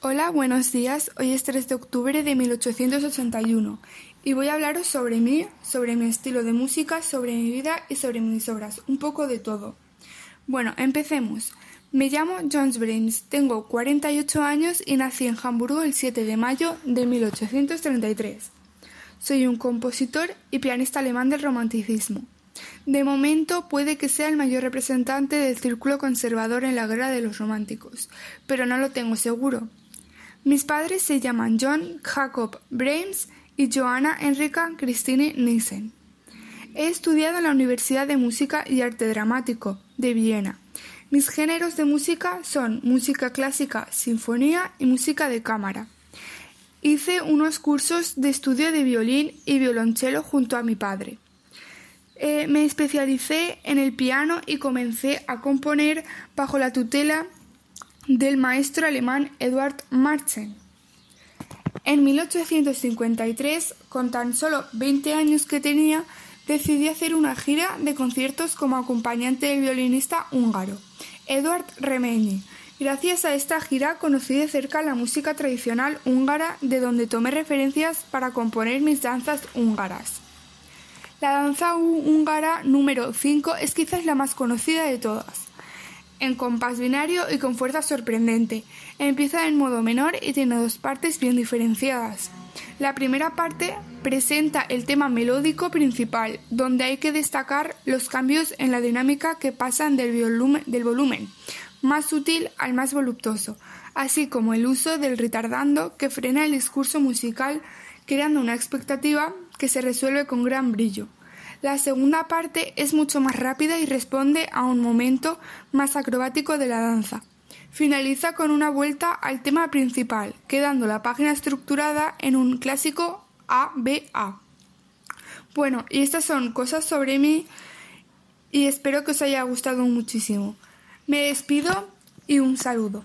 Hola, buenos días. Hoy es 3 de octubre de 1881 y voy a hablaros sobre mí, sobre mi estilo de música, sobre mi vida y sobre mis obras, un poco de todo. Bueno, empecemos. Me llamo Jones Brains, tengo 48 años y nací en Hamburgo el 7 de mayo de 1833. Soy un compositor y pianista alemán del romanticismo. De momento puede que sea el mayor representante del círculo conservador en la guerra de los románticos, pero no lo tengo seguro. Mis padres se llaman John Jacob Brahms y Johanna Enrica Christine Nissen. He estudiado en la Universidad de Música y Arte Dramático de Viena. Mis géneros de música son música clásica, sinfonía y música de cámara. Hice unos cursos de estudio de violín y violonchelo junto a mi padre. Eh, me especialicé en el piano y comencé a componer bajo la tutela del maestro alemán Eduard Marchen. En 1853, con tan solo 20 años que tenía, decidí hacer una gira de conciertos como acompañante del violinista húngaro, Eduard Remeni. Gracias a esta gira conocí de cerca la música tradicional húngara de donde tomé referencias para componer mis danzas húngaras. La danza húngara número 5 es quizás la más conocida de todas. En compás binario y con fuerza sorprendente. Empieza en modo menor y tiene dos partes bien diferenciadas. La primera parte presenta el tema melódico principal, donde hay que destacar los cambios en la dinámica que pasan del, del volumen más sutil al más voluptuoso, así como el uso del retardando que frena el discurso musical creando una expectativa que se resuelve con gran brillo. La segunda parte es mucho más rápida y responde a un momento más acrobático de la danza. Finaliza con una vuelta al tema principal, quedando la página estructurada en un clásico ABA. Bueno, y estas son cosas sobre mí y espero que os haya gustado muchísimo. Me despido y un saludo.